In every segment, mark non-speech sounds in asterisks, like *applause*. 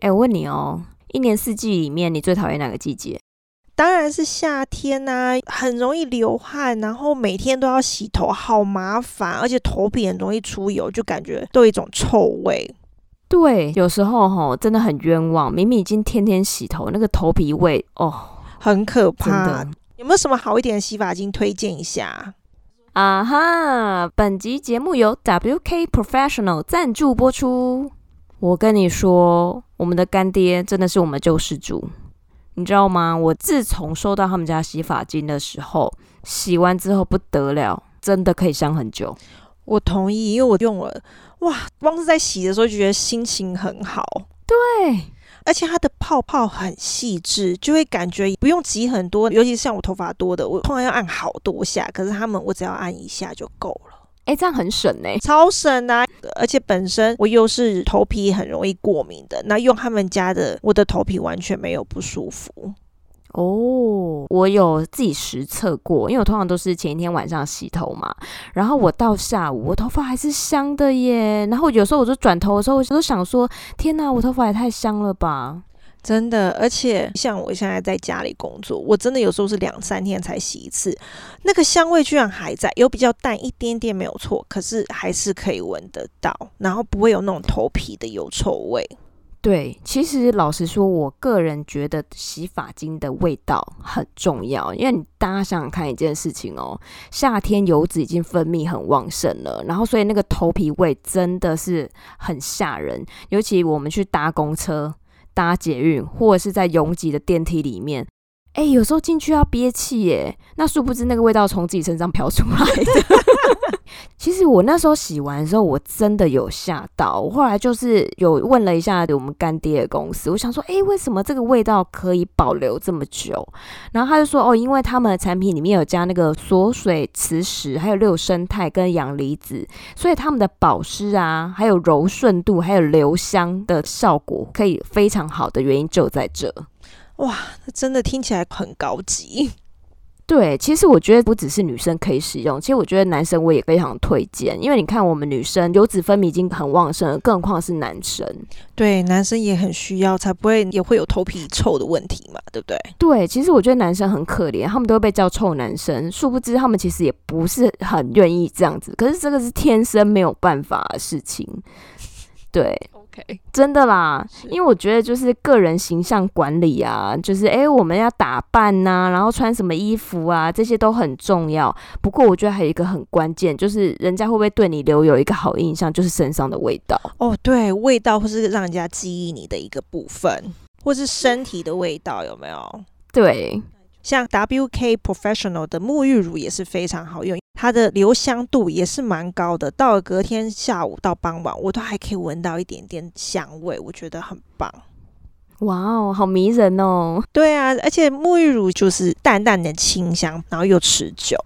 哎，我问你哦，一年四季里面，你最讨厌哪个季节？当然是夏天呐，很容易流汗，然后每天都要洗头，好麻烦，而且头皮很容易出油，就感觉都有一种臭味。对，有时候吼真的很冤枉，明明已经天天洗头，那个头皮味哦，很可怕。有没有什么好一点的洗发精推荐一下？啊哈，本集节目由 WK Professional 赞助播出。我跟你说，我们的干爹真的是我们救世主。你知道吗？我自从收到他们家洗发精的时候，洗完之后不得了，真的可以香很久。我同意，因为我用了，哇，光是在洗的时候就觉得心情很好。对，而且它的泡泡很细致，就会感觉不用挤很多。尤其是像我头发多的，我通常要按好多下，可是他们我只要按一下就够了。哎，这样很省呢，超省啊！而且本身我又是头皮很容易过敏的，那用他们家的，我的头皮完全没有不舒服。哦，我有自己实测过，因为我通常都是前一天晚上洗头嘛，然后我到下午，我头发还是香的耶。然后有时候我就转头的时候，我都想说：天哪，我头发也太香了吧！真的，而且像我现在在家里工作，我真的有时候是两三天才洗一次，那个香味居然还在，有比较淡一点点没有错，可是还是可以闻得到，然后不会有那种头皮的油臭味。对，其实老实说，我个人觉得洗发精的味道很重要，因为你大家想想看一件事情哦，夏天油脂已经分泌很旺盛了，然后所以那个头皮味真的是很吓人，尤其我们去搭公车。搭捷运或者是在拥挤的电梯里面，哎、有时候进去要憋气耶，那殊不知那个味道从自己身上飘出来的。*laughs* 其实我那时候洗完的时候，我真的有吓到。我后来就是有问了一下我们干爹的公司，我想说，哎，为什么这个味道可以保留这么久？然后他就说，哦，因为他们的产品里面有加那个锁水磁石，还有六生态跟阳离子，所以他们的保湿啊，还有柔顺度，还有留香的效果，可以非常好的原因就在这。哇，那真的听起来很高级。对，其实我觉得不只是女生可以使用，其实我觉得男生我也非常推荐，因为你看我们女生油脂分泌已经很旺盛了，更何况是男生。对，男生也很需要，才不会也会有头皮臭的问题嘛，对不对？对，其实我觉得男生很可怜，他们都会被叫臭男生，殊不知他们其实也不是很愿意这样子，可是这个是天生没有办法的事情，对。真的啦，因为我觉得就是个人形象管理啊，就是哎，我们要打扮呐、啊，然后穿什么衣服啊，这些都很重要。不过我觉得还有一个很关键，就是人家会不会对你留有一个好印象，就是身上的味道。哦，对，味道或是让人家记忆你的一个部分，或是身体的味道，有没有？对。像 WK Professional 的沐浴乳也是非常好用，它的留香度也是蛮高的。到了隔天下午到傍晚，我都还可以闻到一点点香味，我觉得很棒。哇哦，好迷人哦！对啊，而且沐浴乳就是淡淡的清香，然后又持久。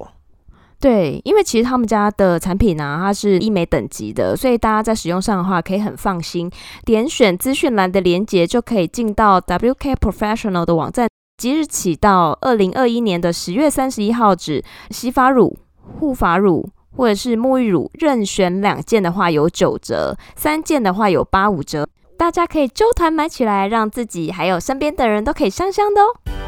对，因为其实他们家的产品呢、啊，它是医美等级的，所以大家在使用上的话可以很放心。点选资讯栏的链接就可以进到 WK Professional 的网站。即日起到二零二一年的十月三十一号止，洗发乳、护发乳或者是沐浴乳，任选两件的话有九折，三件的话有八五折。大家可以揪团买起来，让自己还有身边的人都可以香香的哦。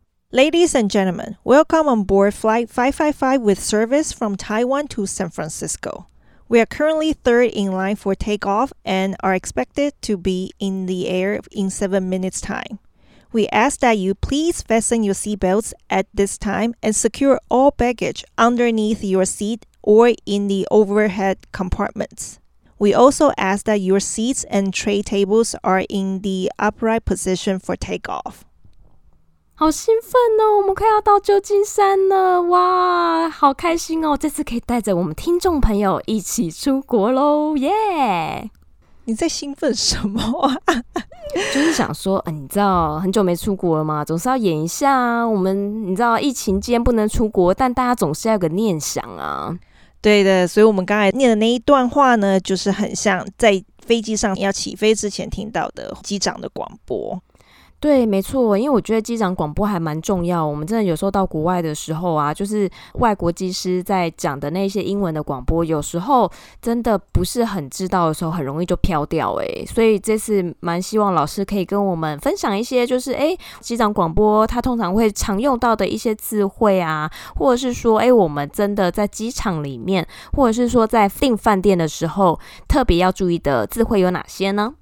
Ladies and gentlemen, welcome on board Flight 555 with service from Taiwan to San Francisco. We are currently third in line for takeoff and are expected to be in the air in seven minutes' time. We ask that you please fasten your seatbelts at this time and secure all baggage underneath your seat or in the overhead compartments. We also ask that your seats and tray tables are in the upright position for takeoff. 好兴奋哦！我们快要到旧金山了，哇，好开心哦！这次可以带着我们听众朋友一起出国喽，耶！你在兴奋什么啊？*laughs* 就是想说，嗯、呃，你知道很久没出国了嘛？总是要演一下啊。我们你知道疫情间不能出国，但大家总是要有个念想啊。对的，所以我们刚才念的那一段话呢，就是很像在飞机上要起飞之前听到的机长的广播。对，没错，因为我觉得机长广播还蛮重要。我们真的有时候到国外的时候啊，就是外国机师在讲的那些英文的广播，有时候真的不是很知道的时候，很容易就飘掉。诶，所以这次蛮希望老师可以跟我们分享一些，就是诶，机长广播他通常会常用到的一些词汇啊，或者是说，诶，我们真的在机场里面，或者是说在订饭店的时候，特别要注意的词汇有哪些呢？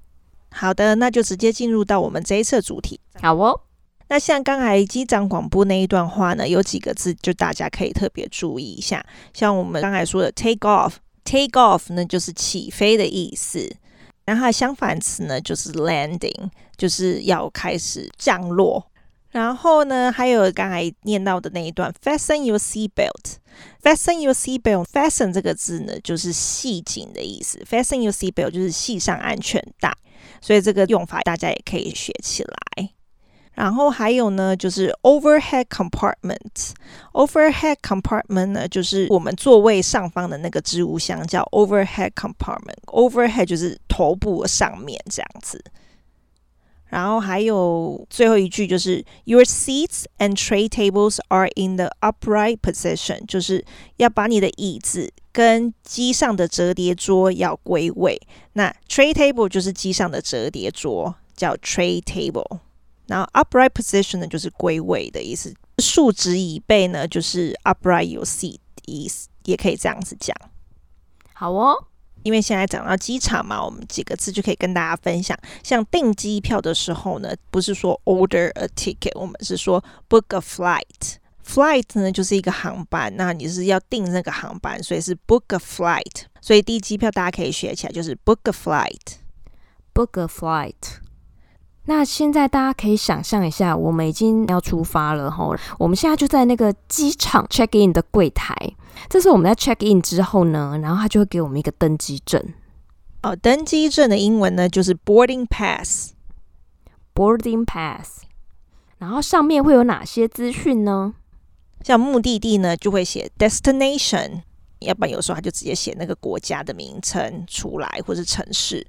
好的，那就直接进入到我们这一次的主题。好哦，那像刚才机长广播那一段话呢，有几个字就大家可以特别注意一下。像我们刚才说的 take off，take off 呢就是起飞的意思，然后相反词呢就是 landing，就是要开始降落。然后呢，还有刚才念到的那一段 fasten your seat belt，fasten your seat belt，fasten 这个字呢就是系紧的意思，fasten your seat belt 就是系上安全带。所以这个用法大家也可以学起来。然后还有呢，就是 overhead compartment。overhead compartment 呢，就是我们座位上方的那个置物箱，叫 overhead compartment。overhead 就是头部上面这样子。然后还有最后一句就是 Your seats and tray tables are in the upright position，就是要把你的椅子跟机上的折叠桌要归位。那 tray table 就是机上的折叠桌，叫 tray table。然后 upright position 呢，就是归位的意思。竖直椅背呢，就是 upright your seat 的意思，也可以这样子讲。好哦。因为现在讲到机场嘛，我们几个字就可以跟大家分享。像订机票的时候呢，不是说 order a ticket，我们是说 book a flight。flight 呢就是一个航班，那你是要订那个航班，所以是 book a flight。所以订机票大家可以学起来，就是 book a flight，book a flight。那现在大家可以想象一下，我们已经要出发了哈，我们现在就在那个机场 check in 的柜台。这是我们在 check in 之后呢，然后他就会给我们一个登机证。哦，登机证的英文呢就是 boarding pass，boarding pass。然后上面会有哪些资讯呢？像目的地呢就会写 destination。要不然有时候他就直接写那个国家的名称出来，或是城市。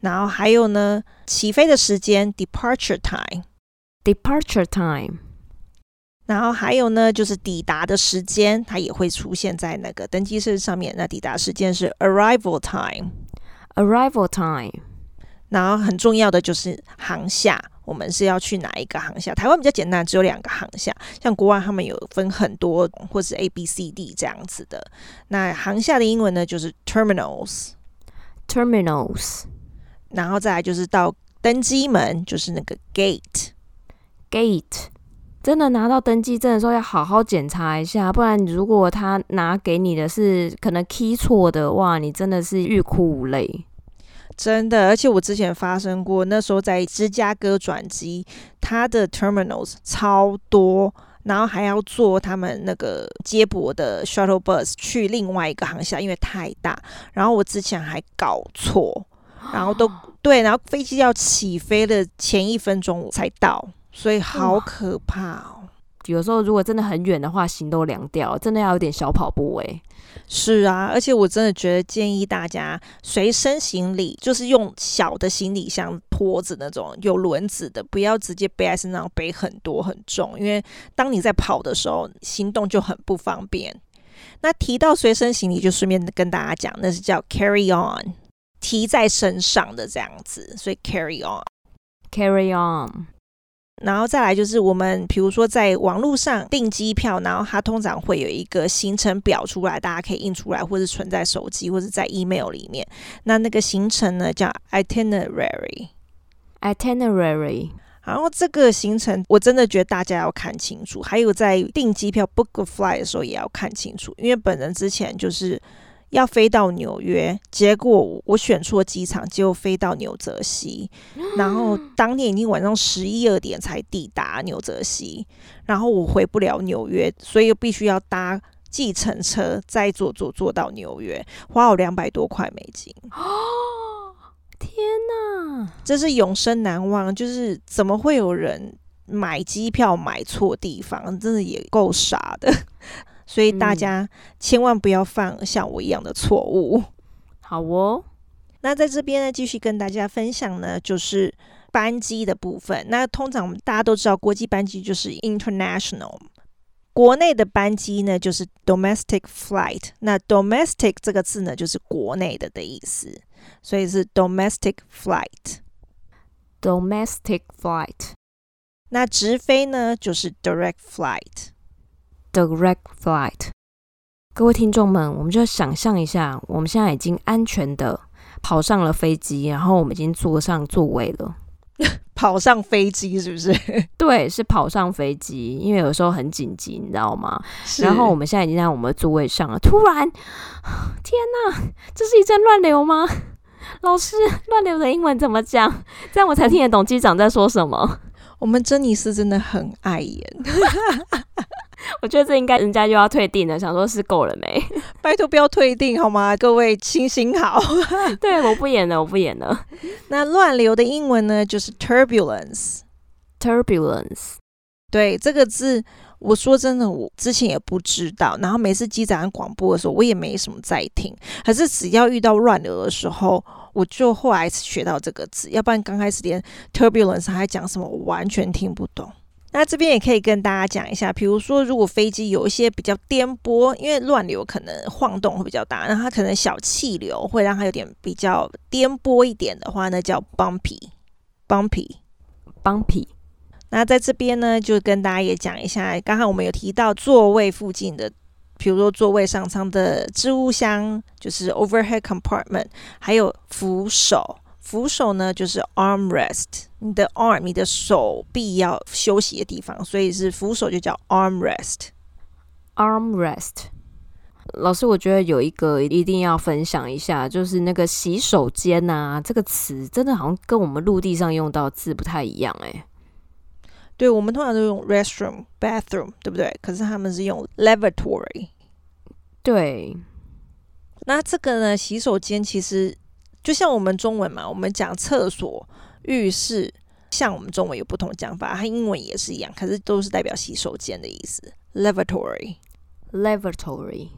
然后还有呢，起飞的时间 departure time，departure time。然后还有呢，就是抵达的时间，它也会出现在那个登机室上面。那抵达时间是 arrival time，arrival time。然后很重要的就是航厦。我们是要去哪一个航厦？台湾比较简单，只有两个航厦。像国外他们有分很多，或是 A、B、C、D 这样子的。那航厦的英文呢，就是 terminals，terminals。然后再来就是到登机门，就是那个 gate，gate。真的拿到登记证的时候，要好好检查一下，不然如果他拿给你的是可能 key 错的，哇，你真的是欲哭无泪。真的，而且我之前发生过，那时候在芝加哥转机，它的 terminals 超多，然后还要坐他们那个接驳的 shuttle bus 去另外一个航厦，因为太大。然后我之前还搞错，然后都 *gasps* 对，然后飞机要起飞的前一分钟我才到，所以好可怕哦。有时候如果真的很远的话，心都凉掉，真的要有点小跑步诶。是啊，而且我真的觉得建议大家随身行李就是用小的行李箱拖着那种有轮子的，不要直接背在身上背很多很重，因为当你在跑的时候，行动就很不方便。那提到随身行李，就顺便跟大家讲，那是叫 carry on，提在身上的这样子，所以 carry on，carry on。然后再来就是我们，比如说在网络上订机票，然后它通常会有一个行程表出来，大家可以印出来，或者存在手机，或者在 email 里面。那那个行程呢叫 itinerary，itinerary。然后这个行程我真的觉得大家要看清楚，还有在订机票 book a flight 的时候也要看清楚，因为本人之前就是。要飞到纽约，结果我选错机场，结果飞到纽泽西，*gasps* 然后当天已经晚上十一二点才抵达纽泽西，然后我回不了纽约，所以必须要搭计程车再坐坐坐到纽约，花我两百多块美金。哦，*gasps* 天哪，这是永生难忘。就是怎么会有人买机票买错地方？真的也够傻的。所以大家千万不要犯像我一样的错误。嗯、好哦，那在这边呢，继续跟大家分享呢，就是班机的部分。那通常我们大家都知道，国际班机就是 international，国内的班机呢就是 domestic flight。那 domestic 这个字呢，就是国内的的意思，所以是 domestic flight。domestic flight。那直飞呢，就是 direct flight。Direct flight，各位听众们，我们就想象一下，我们现在已经安全的跑上了飞机，然后我们已经坐上座位了。*laughs* 跑上飞机是不是？*laughs* 对，是跑上飞机，因为有时候很紧急，你知道吗？然后我们现在已经在我们的座位上了，突然，*gasps* 天哪，这是一阵乱流吗？老师，乱流的英文怎么讲？这样我才听得懂机长在说什么。我们珍妮斯真的很爱演。*laughs* 我觉得这应该人家就要退订了，想说是够了没？*laughs* 拜托不要退订好吗？各位清醒好。*laughs* 对，我不演了，我不演了。那乱流的英文呢，就是 turbulence。turbulence。对，这个字，我说真的，我之前也不知道。然后每次机长广播的时候，我也没什么在听。可是只要遇到乱流的时候，我就后来学到这个字。要不然刚开始连 turbulence 还讲什么，我完全听不懂。那这边也可以跟大家讲一下，比如说，如果飞机有一些比较颠簸，因为乱流可能晃动会比较大，那它可能小气流会让它有点比较颠簸一点的话那，叫 bumpy，bumpy，bumpy。那在这边呢，就跟大家也讲一下，刚刚我们有提到座位附近的，比如说座位上舱的置物箱，就是 overhead compartment，还有扶手。扶手呢，就是 armrest，你的 arm，你的手臂要休息的地方，所以是扶手就叫 armrest。armrest。老师，我觉得有一个一定要分享一下，就是那个洗手间啊，这个词真的好像跟我们陆地上用到字不太一样哎。对，我们通常都用 restroom、bathroom，对不对？可是他们是用 lavatory。对。那这个呢，洗手间其实。就像我们中文嘛，我们讲厕所、浴室，像我们中文有不同讲法，它英文也是一样，可是都是代表洗手间的意思。Lavatory，Lavatory。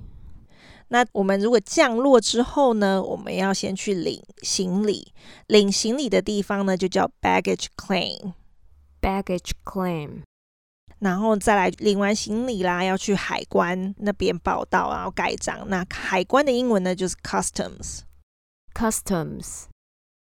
那我们如果降落之后呢，我们要先去领行李，领行李的地方呢就叫 baggage claim，baggage claim。然后再来领完行李啦，要去海关那边报到，然后盖章。那海关的英文呢就是 customs。Customs，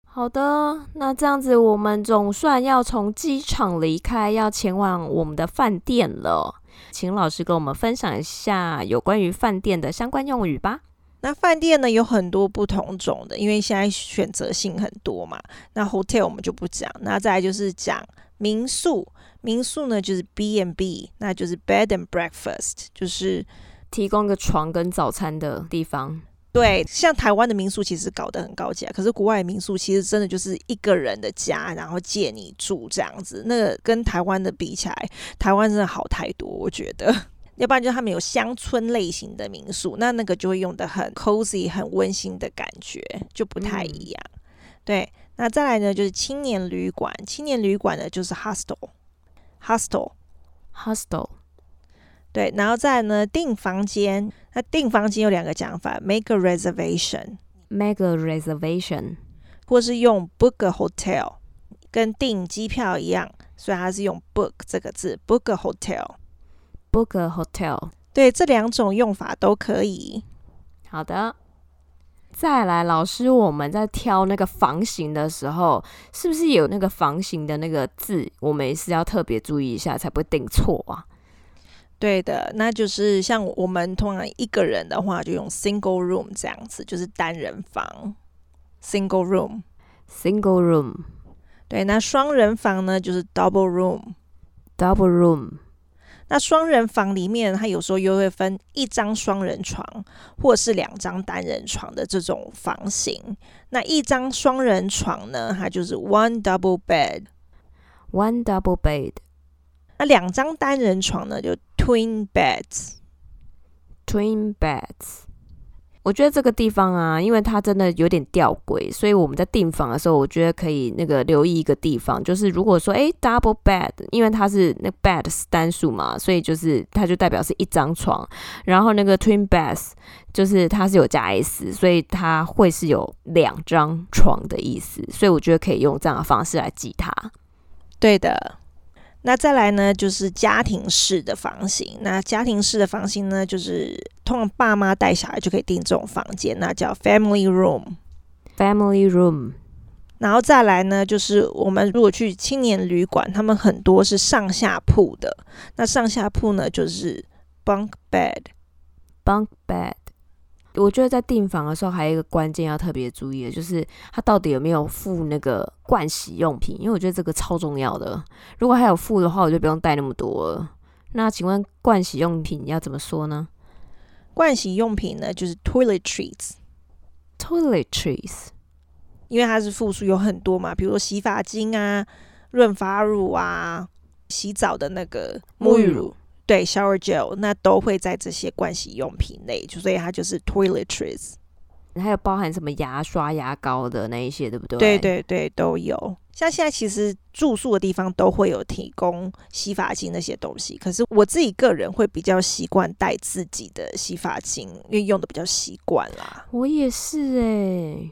好的，那这样子我们总算要从机场离开，要前往我们的饭店了。请老师跟我们分享一下有关于饭店的相关用语吧。那饭店呢有很多不同种的，因为现在选择性很多嘛。那 hotel 我们就不讲，那再来就是讲民宿。民宿呢就是 B and B，那就是 bed and breakfast，就是提供个床跟早餐的地方。对，像台湾的民宿其实搞得很高级啊，可是国外的民宿其实真的就是一个人的家，然后借你住这样子。那个跟台湾的比起来，台湾真的好太多，我觉得。*laughs* 要不然就是他们有乡村类型的民宿，那那个就会用的很 cozy、很温馨的感觉，就不太一样。嗯、对，那再来呢，就是青年旅馆。青年旅馆呢，就是 hostel，hostel，hostel。对，然后再来呢，订房间。那订房间有两个讲法：make a reservation，make a reservation，或是用 book a hotel，跟订机票一样，所以它是用 book 这个字，book a hotel，book a hotel。对，这两种用法都可以。好的，再来，老师，我们在挑那个房型的时候，是不是有那个房型的那个字，我们也是要特别注意一下，才不会订错啊？对的，那就是像我们通常一个人的话，就用 single room 这样子，就是单人房，single room，single room。对，那双人房呢，就是 double room，double room。那双人房里面，它有时候又会分一张双人床，或是两张单人床的这种房型。那一张双人床呢，它就是 one double bed，one double bed。那两张单人床呢，就 twin beds，twin beds。我觉得这个地方啊，因为它真的有点吊诡，所以我们在订房的时候，我觉得可以那个留意一个地方，就是如果说诶 double bed，因为它是那 bed 是单数嘛，所以就是它就代表是一张床，然后那个 twin beds 就是它是有加 s，所以它会是有两张床的意思，所以我觉得可以用这样的方式来记它。对的。那再来呢，就是家庭式的房型。那家庭式的房型呢，就是通常爸妈带小孩就可以订这种房间，那叫 family room。family room。然后再来呢，就是我们如果去青年旅馆，他们很多是上下铺的。那上下铺呢，就是 bunk bed。bunk bed。我觉得在订房的时候，还有一个关键要特别注意的，就是他到底有没有附那个盥洗用品，因为我觉得这个超重要的。如果还有附的话，我就不用带那么多了。那请问盥洗用品要怎么说呢？盥洗用品呢，就是 toiletries。toiletries，因为它是复数，有很多嘛，比如说洗发精啊、润发乳啊、洗澡的那个沐浴乳。对，shower gel 那都会在这些盥洗用品内，就所以它就是 toiletries。还有包含什么牙刷、牙膏的那一些，对不对？对对对，都有。像现在其实住宿的地方都会有提供洗发精那些东西，可是我自己个人会比较习惯带自己的洗发精，因为用的比较习惯啦。我也是哎、欸。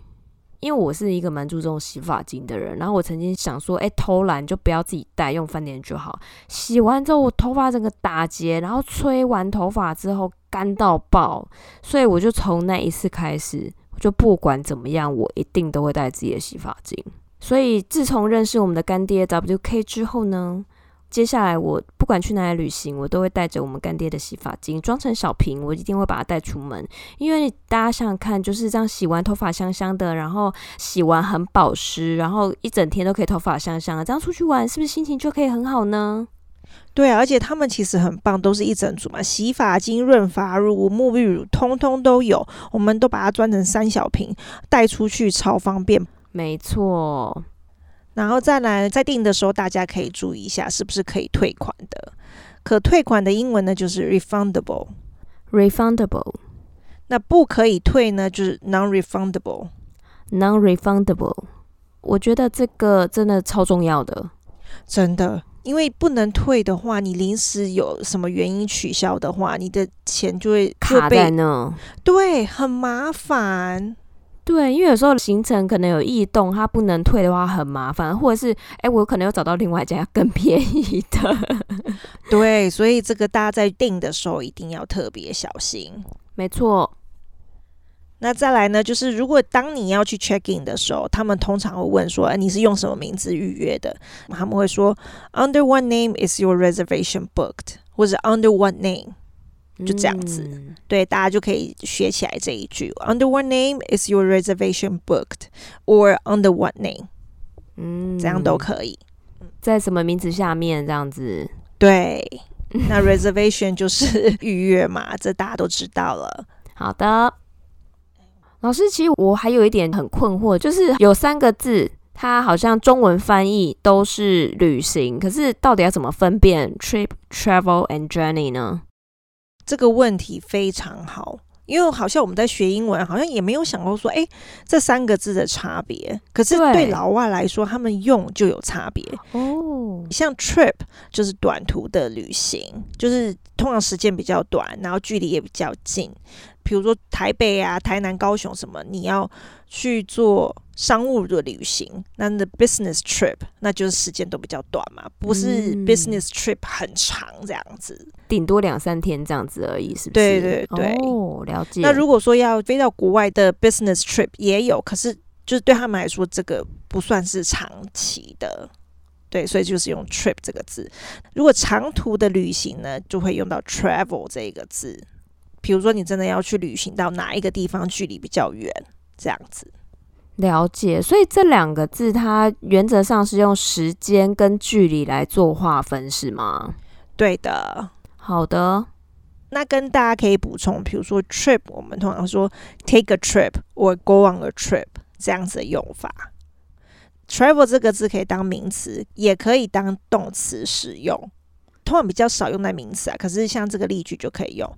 因为我是一个蛮注重洗发精的人，然后我曾经想说，哎，偷懒就不要自己带，用饭店就好。洗完之后，我头发整个打结，然后吹完头发之后干到爆，所以我就从那一次开始，就不管怎么样，我一定都会带自己的洗发精。所以自从认识我们的干爹 WK 之后呢，接下来我不管去哪里旅行，我都会带着我们干爹的洗发精，装成小瓶，我一定会把它带出门。因为大家想想看，就是这样洗完头发香香的，然后洗完很保湿，然后一整天都可以头发香香的，这样出去玩是不是心情就可以很好呢？对啊，而且他们其实很棒，都是一整组嘛，洗发精、润发乳、沐浴乳，通通都有。我们都把它装成三小瓶，带出去超方便。没错。然后再来，在订的时候，大家可以注意一下，是不是可以退款的？可退款的英文呢，就是 refundable。refundable。那不可以退呢，就是 non-refundable。non-refundable。我觉得这个真的超重要的，真的，因为不能退的话，你临时有什么原因取消的话，你的钱就会卡在那，对，很麻烦。对，因为有时候行程可能有异动，它不能退的话很麻烦，或者是哎，我可能又找到另外一家更便宜的。*laughs* 对，所以这个大家在订的时候一定要特别小心。没错。那再来呢，就是如果当你要去 check in 的时候，他们通常会问说，哎，你是用什么名字预约的？他们会说，Under what name is your reservation booked？或者 Under what name？就这样子，嗯、对，大家就可以学起来这一句。Under what name is your reservation booked? Or under what name？嗯，这样都可以。在什么名字下面这样子？对，那 reservation 就是预约嘛，这大家都知道了。好的，老师，其实我还有一点很困惑，就是有三个字，它好像中文翻译都是旅行，可是到底要怎么分辨 trip、travel and journey 呢？这个问题非常好，因为好像我们在学英文，好像也没有想过说，哎，这三个字的差别。可是对老外来说，他们用就有差别哦。像 trip 就是短途的旅行，就是通常时间比较短，然后距离也比较近。比如说台北啊、台南、高雄什么，你要去做。商务的旅行，那的 business trip，那就是时间都比较短嘛，不是 business trip 很长这样子，顶多两三天这样子而已，是不是？对对对，哦，了解。那如果说要飞到国外的 business trip 也有，可是就是对他们来说，这个不算是长期的，对，所以就是用 trip 这个字。如果长途的旅行呢，就会用到 travel 这个字。比如说你真的要去旅行到哪一个地方，距离比较远，这样子。了解，所以这两个字它原则上是用时间跟距离来做划分，是吗？对的。好的，那跟大家可以补充，比如说 trip，我们通常说 take a trip or go on a trip 这样子的用法。travel 这个字可以当名词，也可以当动词使用，通常比较少用在名词啊。可是像这个例句就可以用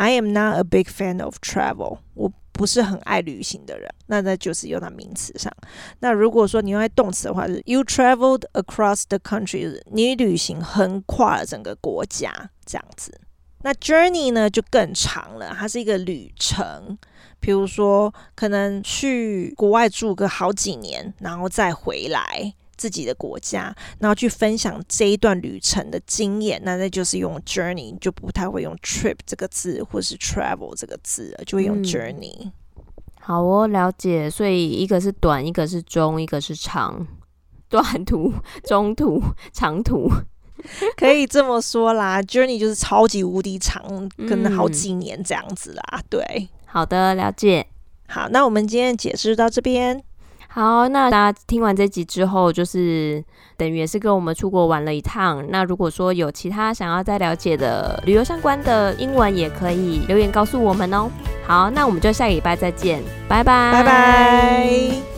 ：I am not a big fan of travel。我不是很爱旅行的人，那那就是用在名词上。那如果说你用在动词的话，是 You traveled across the country，你旅行横跨了整个国家，这样子。那 journey 呢就更长了，它是一个旅程。比如说，可能去国外住个好几年，然后再回来自己的国家，然后去分享这一段旅程的经验，那那就是用 journey，就不太会用 trip 这个字，或是 travel 这个字，就会用 journey。嗯。好哦，了解。所以一个是短，一个是中，一个是长，*laughs* 短途、*laughs* 中途、*laughs* 长途。可以这么说啦，journey 就是超级无敌长，可能好几年这样子啦。嗯、对，好的，了解。好，那我们今天解释到这边。好，那大家听完这集之后，就是等于也是跟我们出国玩了一趟。那如果说有其他想要再了解的旅游相关的英文，也可以留言告诉我们哦。好，那我们就下个礼拜再见，拜拜，拜拜。